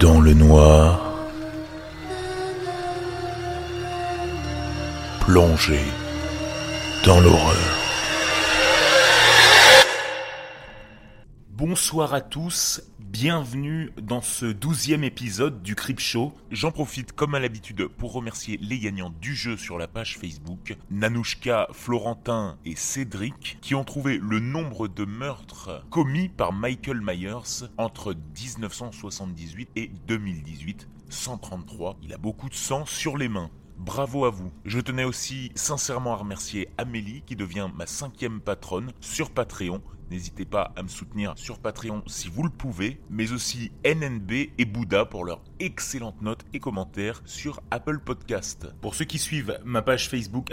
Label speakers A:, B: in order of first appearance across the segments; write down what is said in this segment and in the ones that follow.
A: Dans le noir, plongé dans l'horreur. Bonsoir à tous, bienvenue dans ce douzième épisode du Crip Show. J'en profite comme à l'habitude pour remercier les gagnants du jeu sur la page Facebook, Nanouchka, Florentin et Cédric, qui ont trouvé le nombre de meurtres commis par Michael Myers entre 1978 et 2018. 133, il a beaucoup de sang sur les mains. Bravo à vous. Je tenais aussi sincèrement à remercier Amélie qui devient ma cinquième patronne sur Patreon. N'hésitez pas à me soutenir sur Patreon si vous le pouvez, mais aussi NNB et Bouddha pour leurs excellentes notes et commentaires sur Apple Podcast. Pour ceux qui suivent ma page Facebook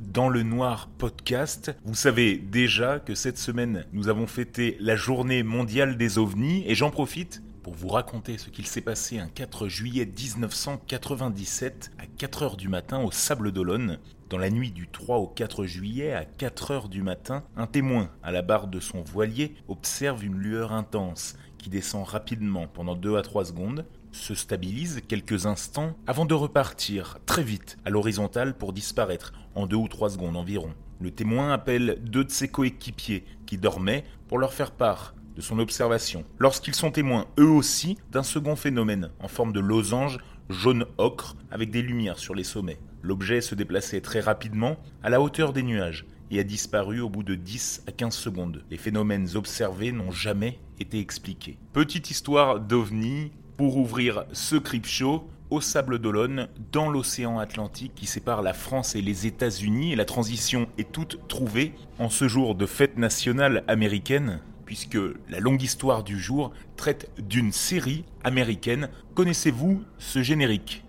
A: dans le noir podcast, vous savez déjà que cette semaine nous avons fêté la journée mondiale des ovnis et j'en profite pour vous raconter ce qu'il s'est passé un 4 juillet 1997 à 4 heures du matin au Sable d'Olonne. Dans la nuit du 3 au 4 juillet à 4 heures du matin, un témoin à la barre de son voilier observe une lueur intense qui descend rapidement pendant 2 à 3 secondes, se stabilise quelques instants avant de repartir très vite à l'horizontale pour disparaître en 2 ou 3 secondes environ. Le témoin appelle deux de ses coéquipiers qui dormaient pour leur faire part de son observation, lorsqu'ils sont témoins eux aussi d'un second phénomène en forme de losange jaune ocre avec des lumières sur les sommets. L'objet se déplaçait très rapidement à la hauteur des nuages et a disparu au bout de 10 à 15 secondes. Les phénomènes observés n'ont jamais été expliqués. Petite histoire d'OVNI pour ouvrir ce Crip Show au Sable d'Olonne, dans l'océan Atlantique qui sépare la France et les États-Unis. Et la transition est toute trouvée en ce jour de fête nationale américaine puisque la longue histoire du jour traite d'une série américaine. Connaissez-vous ce générique?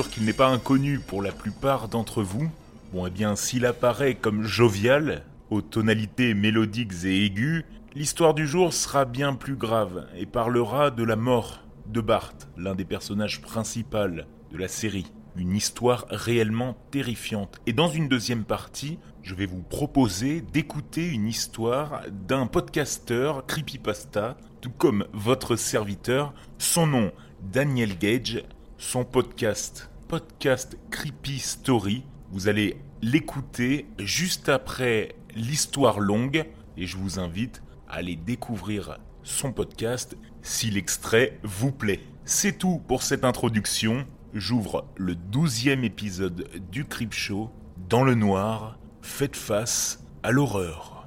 A: Qu'il n'est pas inconnu pour la plupart d'entre vous. Bon, eh bien, s'il apparaît comme jovial, aux tonalités mélodiques et aiguës, L'histoire du jour sera bien plus grave et parlera de la mort de Bart, l'un des personnages principaux de la série. Une histoire réellement terrifiante. Et dans une deuxième partie, je vais vous proposer d'écouter une histoire d'un podcasteur creepypasta, tout comme votre serviteur. Son nom, Daniel Gage. Son podcast, Podcast Creepy Story. Vous allez l'écouter juste après l'histoire longue et je vous invite allez découvrir son podcast si l'extrait vous plaît. C'est tout pour cette introduction. J'ouvre le douzième épisode du Crip Show. Dans le noir, faites face à l'horreur.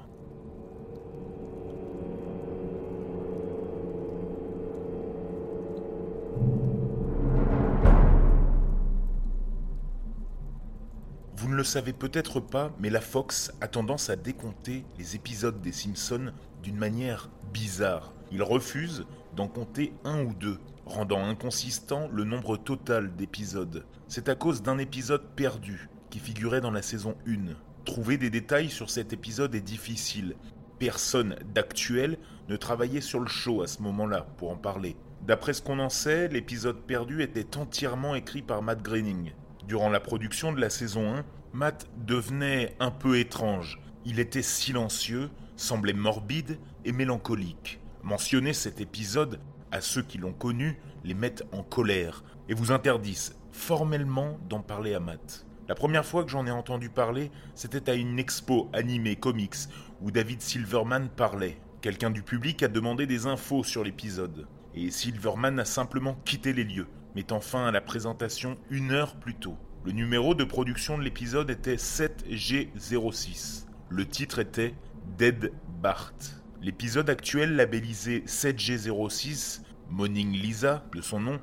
A: Ne le peut-être pas, mais la Fox a tendance à décompter les épisodes des Simpsons d'une manière bizarre. Il refuse d'en compter un ou deux, rendant inconsistant le nombre total d'épisodes. C'est à cause d'un épisode perdu qui figurait dans la saison 1. Trouver des détails sur cet épisode est difficile. Personne d'actuel ne travaillait sur le show à ce moment-là pour en parler. D'après ce qu'on en sait, l'épisode perdu était entièrement écrit par Matt Groening. Durant la production de la saison 1, Matt devenait un peu étrange. Il était silencieux, semblait morbide et mélancolique. Mentionner cet épisode à ceux qui l'ont connu les mettent en colère et vous interdisent formellement d'en parler à Matt. La première fois que j'en ai entendu parler, c'était à une expo animée comics où David Silverman parlait. Quelqu'un du public a demandé des infos sur l'épisode. Et Silverman a simplement quitté les lieux, mettant fin à la présentation une heure plus tôt. Le numéro de production de l'épisode était 7G06. Le titre était Dead Bart. L'épisode actuel labellisé 7G06, Morning Lisa de son nom,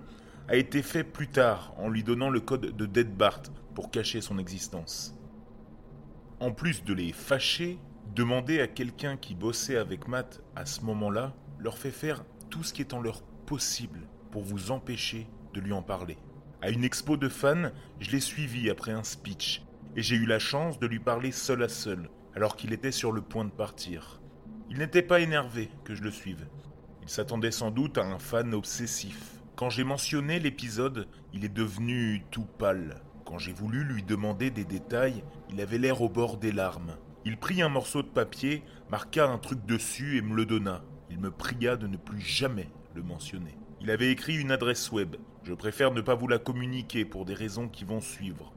A: a été fait plus tard en lui donnant le code de Dead Bart pour cacher son existence. En plus de les fâcher, demander à quelqu'un qui bossait avec Matt à ce moment-là leur fait faire tout ce qui est en leur possible pour vous empêcher de lui en parler. À une expo de fans, je l'ai suivi après un speech et j'ai eu la chance de lui parler seul à seul alors qu'il était sur le point de partir. Il n'était pas énervé que je le suive. Il s'attendait sans doute à un fan obsessif. Quand j'ai mentionné l'épisode, il est devenu tout pâle. Quand j'ai voulu lui demander des détails, il avait l'air au bord des larmes. Il prit un morceau de papier, marqua un truc dessus et me le donna. Il me pria de ne plus jamais le mentionner. Il avait écrit une adresse web. Je préfère ne pas vous la communiquer pour des raisons qui vont suivre.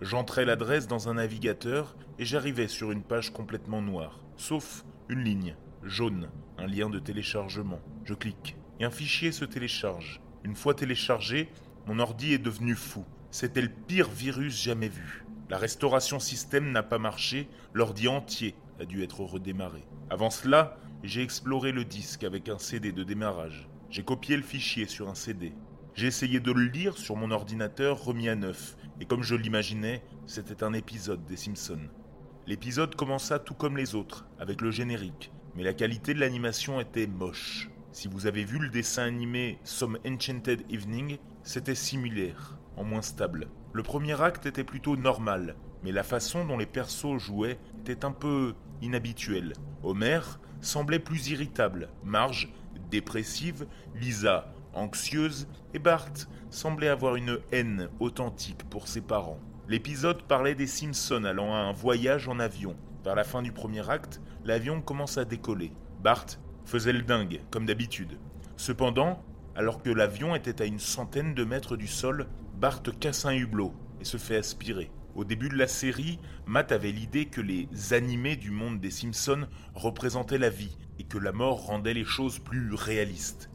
A: J'entrais l'adresse dans un navigateur et j'arrivais sur une page complètement noire, sauf une ligne jaune, un lien de téléchargement. Je clique et un fichier se télécharge. Une fois téléchargé, mon ordi est devenu fou. C'était le pire virus jamais vu. La restauration système n'a pas marché, l'ordi entier a dû être redémarré. Avant cela, j'ai exploré le disque avec un CD de démarrage. J'ai copié le fichier sur un CD. J'ai essayé de le lire sur mon ordinateur remis à neuf, et comme je l'imaginais, c'était un épisode des Simpsons. L'épisode commença tout comme les autres, avec le générique, mais la qualité de l'animation était moche. Si vous avez vu le dessin animé Some Enchanted Evening, c'était similaire, en moins stable. Le premier acte était plutôt normal, mais la façon dont les persos jouaient était un peu inhabituelle. Homer semblait plus irritable, Marge dépressive, Lisa anxieuse, et Bart semblait avoir une haine authentique pour ses parents. L'épisode parlait des Simpsons allant à un voyage en avion. Vers la fin du premier acte, l'avion commence à décoller. Bart faisait le dingue, comme d'habitude. Cependant, alors que l'avion était à une centaine de mètres du sol, Bart casse un hublot et se fait aspirer. Au début de la série, Matt avait l'idée que les animés du monde des Simpsons représentaient la vie et que la mort rendait les choses plus réalistes.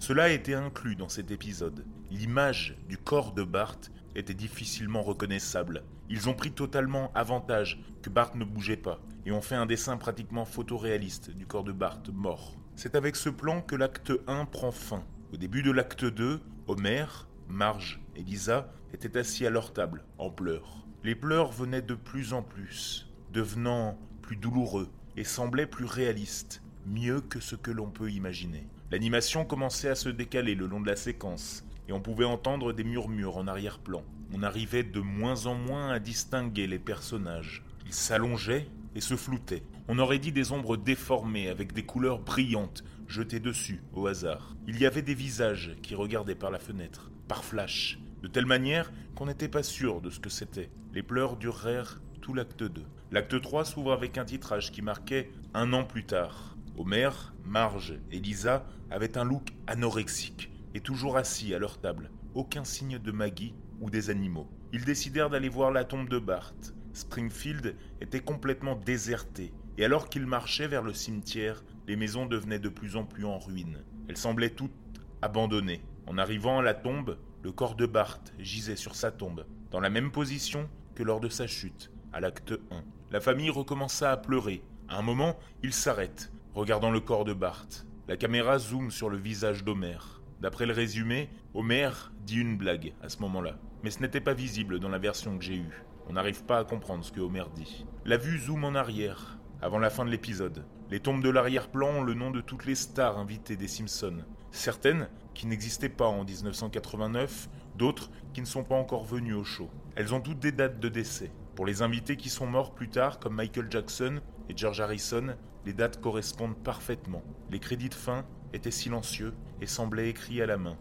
A: Cela a été inclus dans cet épisode. L'image du corps de Bart était difficilement reconnaissable. Ils ont pris totalement avantage que Bart ne bougeait pas et ont fait un dessin pratiquement photoréaliste du corps de Bart mort. C'est avec ce plan que l'acte 1 prend fin. Au début de l'acte 2, Homer, Marge et Lisa étaient assis à leur table, en pleurs. Les pleurs venaient de plus en plus, devenant plus douloureux et semblaient plus réalistes, mieux que ce que l'on peut imaginer. L'animation commençait à se décaler le long de la séquence, et on pouvait entendre des murmures en arrière-plan. On arrivait de moins en moins à distinguer les personnages. Ils s'allongeaient et se floutaient. On aurait dit des ombres déformées avec des couleurs brillantes jetées dessus au hasard. Il y avait des visages qui regardaient par la fenêtre, par flash, de telle manière qu'on n'était pas sûr de ce que c'était. Les pleurs durèrent tout l'acte 2. L'acte 3 s'ouvre avec un titrage qui marquait un an plus tard. Homer, Marge et Lisa avaient un look anorexique et toujours assis à leur table. Aucun signe de Maggie ou des animaux. Ils décidèrent d'aller voir la tombe de Bart. Springfield était complètement déserté, et alors qu'ils marchaient vers le cimetière, les maisons devenaient de plus en plus en ruine. Elles semblaient toutes abandonnées. En arrivant à la tombe, le corps de Bart gisait sur sa tombe, dans la même position que lors de sa chute, à l'acte 1. La famille recommença à pleurer. À un moment, ils s'arrêtent, regardant le corps de Bart. La caméra zoome sur le visage d'Homer. D'après le résumé, Homer dit une blague à ce moment-là. Mais ce n'était pas visible dans la version que j'ai eue. On n'arrive pas à comprendre ce que Homer dit. La vue zoome en arrière, avant la fin de l'épisode. Les tombes de l'arrière-plan ont le nom de toutes les stars invitées des Simpsons. Certaines qui n'existaient pas en 1989, d'autres qui ne sont pas encore venues au show. Elles ont toutes des dates de décès. Pour les invités qui sont morts plus tard, comme Michael Jackson et George Harrison, les dates correspondent parfaitement. Les crédits de fin étaient silencieux et semblaient écrits à la main.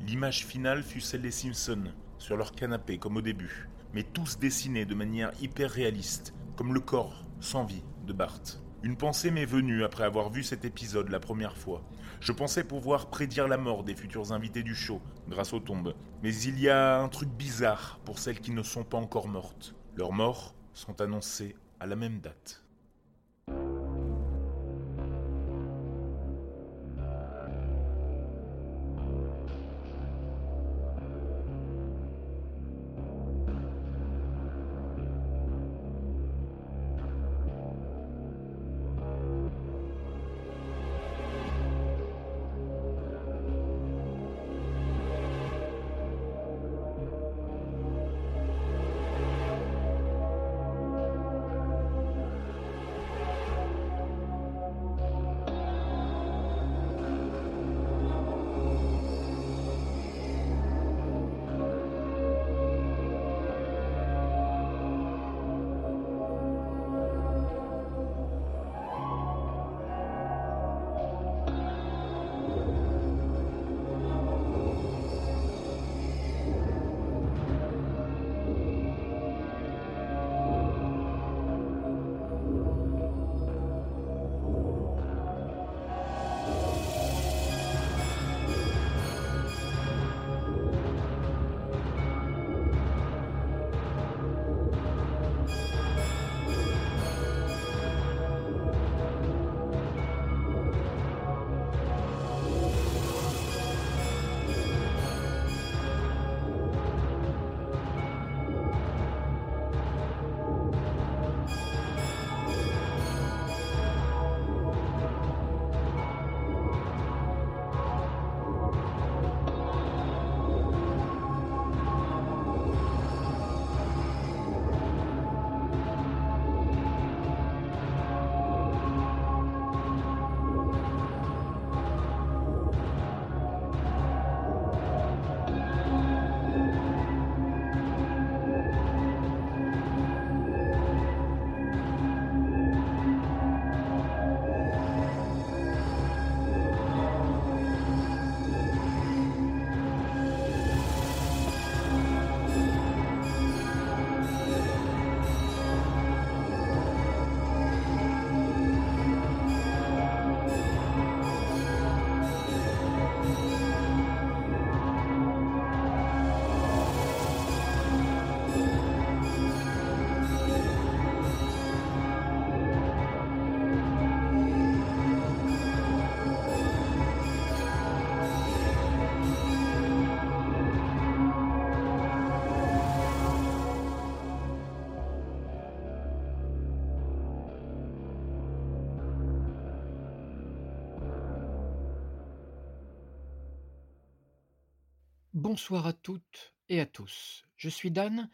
A: L'image finale fut celle des Simpsons, sur leur canapé comme au début, mais tous dessinés de manière hyper réaliste, comme le corps sans vie de Bart. Une pensée m'est venue après avoir vu cet épisode la première fois. Je pensais pouvoir prédire la mort des futurs invités du show grâce aux tombes, mais il y a un truc bizarre pour celles qui ne sont pas encore mortes. Leurs morts sont annoncées à la même date.
B: Bonsoir à toutes et à tous. Je suis Dan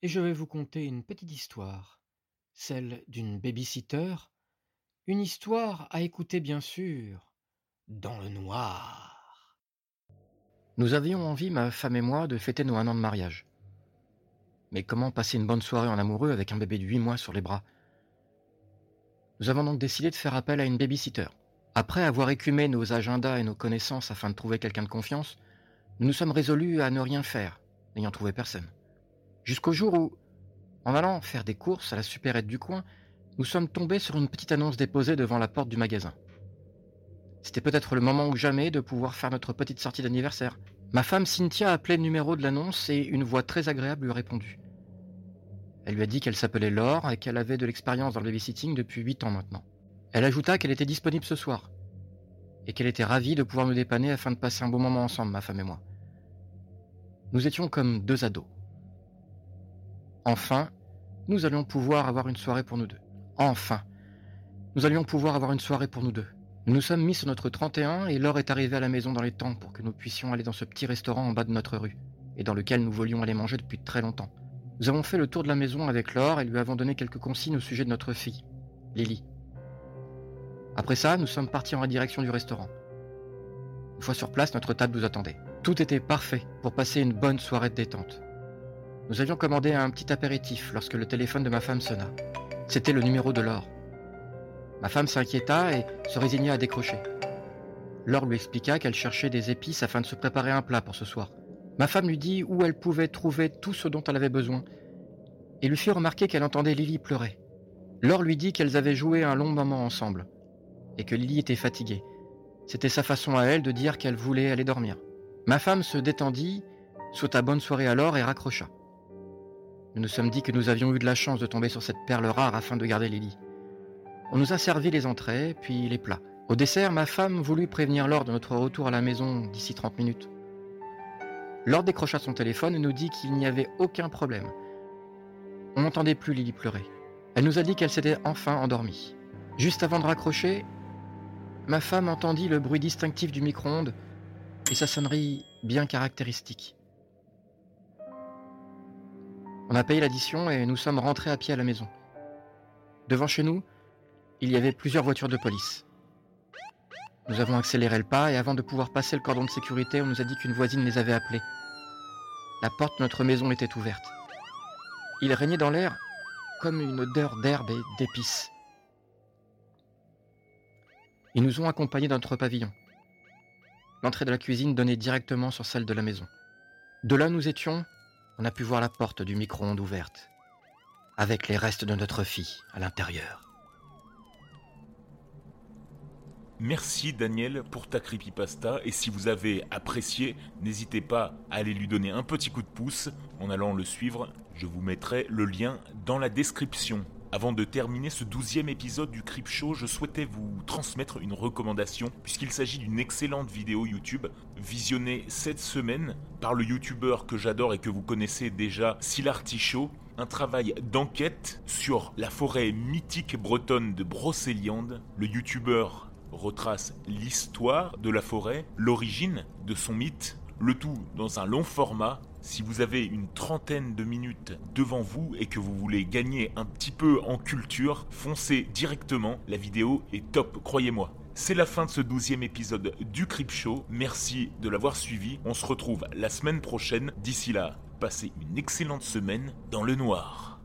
B: et je vais vous conter une petite histoire, celle d'une babysitter, une histoire à écouter bien sûr dans le noir. Nous avions envie, ma femme et moi, de fêter nos un an de mariage. Mais comment passer une bonne soirée en amoureux avec un bébé de huit mois sur les bras? Nous avons donc décidé de faire appel à une babysitter. Après avoir écumé nos agendas et nos connaissances afin de trouver quelqu'un de confiance, nous nous sommes résolus à ne rien faire, n'ayant trouvé personne. Jusqu'au jour où, en allant faire des courses à la supérette du coin, nous sommes tombés sur une petite annonce déposée devant la porte du magasin. C'était peut-être le moment ou jamais de pouvoir faire notre petite sortie d'anniversaire. Ma femme Cynthia a appelé le numéro de l'annonce et une voix très agréable lui a répondu. Elle lui a dit qu'elle s'appelait Laure et qu'elle avait de l'expérience dans le babysitting depuis 8 ans maintenant. Elle ajouta qu'elle était disponible ce soir et qu'elle était ravie de pouvoir nous dépanner afin de passer un bon moment ensemble, ma femme et moi. Nous étions comme deux ados. Enfin, nous allions pouvoir avoir une soirée pour nous deux. Enfin, nous allions pouvoir avoir une soirée pour nous deux. Nous nous sommes mis sur notre 31 et Laure est arrivée à la maison dans les temps pour que nous puissions aller dans ce petit restaurant en bas de notre rue et dans lequel nous voulions aller manger depuis très longtemps. Nous avons fait le tour de la maison avec Laure et lui avons donné quelques consignes au sujet de notre fille, Lily. Après ça, nous sommes partis en direction du restaurant. Une fois sur place, notre table nous attendait. Tout était parfait pour passer une bonne soirée de détente. Nous avions commandé un petit apéritif lorsque le téléphone de ma femme sonna. C'était le numéro de Laure. Ma femme s'inquiéta et se résigna à décrocher. Laure lui expliqua qu'elle cherchait des épices afin de se préparer un plat pour ce soir. Ma femme lui dit où elle pouvait trouver tout ce dont elle avait besoin et lui fit remarquer qu'elle entendait Lily pleurer. Laure lui dit qu'elles avaient joué un long moment ensemble et que Lily était fatiguée. C'était sa façon à elle de dire qu'elle voulait aller dormir. Ma femme se détendit, souhaita bonne soirée alors et raccrocha. Nous nous sommes dit que nous avions eu de la chance de tomber sur cette perle rare afin de garder Lily. On nous a servi les entrées, puis les plats. Au dessert, ma femme voulut prévenir Laure de notre retour à la maison d'ici 30 minutes. Laure décrocha son téléphone et nous dit qu'il n'y avait aucun problème. On n'entendait plus Lily pleurer. Elle nous a dit qu'elle s'était enfin endormie. Juste avant de raccrocher, ma femme entendit le bruit distinctif du micro-ondes et sa sonnerie bien caractéristique. On a payé l'addition et nous sommes rentrés à pied à la maison. Devant chez nous, il y avait plusieurs voitures de police. Nous avons accéléré le pas et avant de pouvoir passer le cordon de sécurité, on nous a dit qu'une voisine les avait appelés. La porte de notre maison était ouverte. Il régnait dans l'air comme une odeur d'herbe et d'épices. Ils nous ont accompagnés dans notre pavillon. L'entrée de la cuisine donnait directement sur celle de la maison. De là nous étions, on a pu voir la porte du micro-ondes ouverte, avec les restes de notre fille à l'intérieur.
A: Merci Daniel pour ta creepypasta et si vous avez apprécié, n'hésitez pas à aller lui donner un petit coup de pouce en allant le suivre. Je vous mettrai le lien dans la description. Avant de terminer ce douzième épisode du Crip Show, je souhaitais vous transmettre une recommandation, puisqu'il s'agit d'une excellente vidéo YouTube visionnée cette semaine par le youtubeur que j'adore et que vous connaissez déjà, Silarty un travail d'enquête sur la forêt mythique bretonne de Brocéliande. Le youtubeur retrace l'histoire de la forêt, l'origine de son mythe, le tout dans un long format si vous avez une trentaine de minutes devant vous et que vous voulez gagner un petit peu en culture, foncez directement, la vidéo est top, croyez-moi. C'est la fin de ce douzième épisode du Crip Show, merci de l'avoir suivi, on se retrouve la semaine prochaine, d'ici là, passez une excellente semaine dans le noir.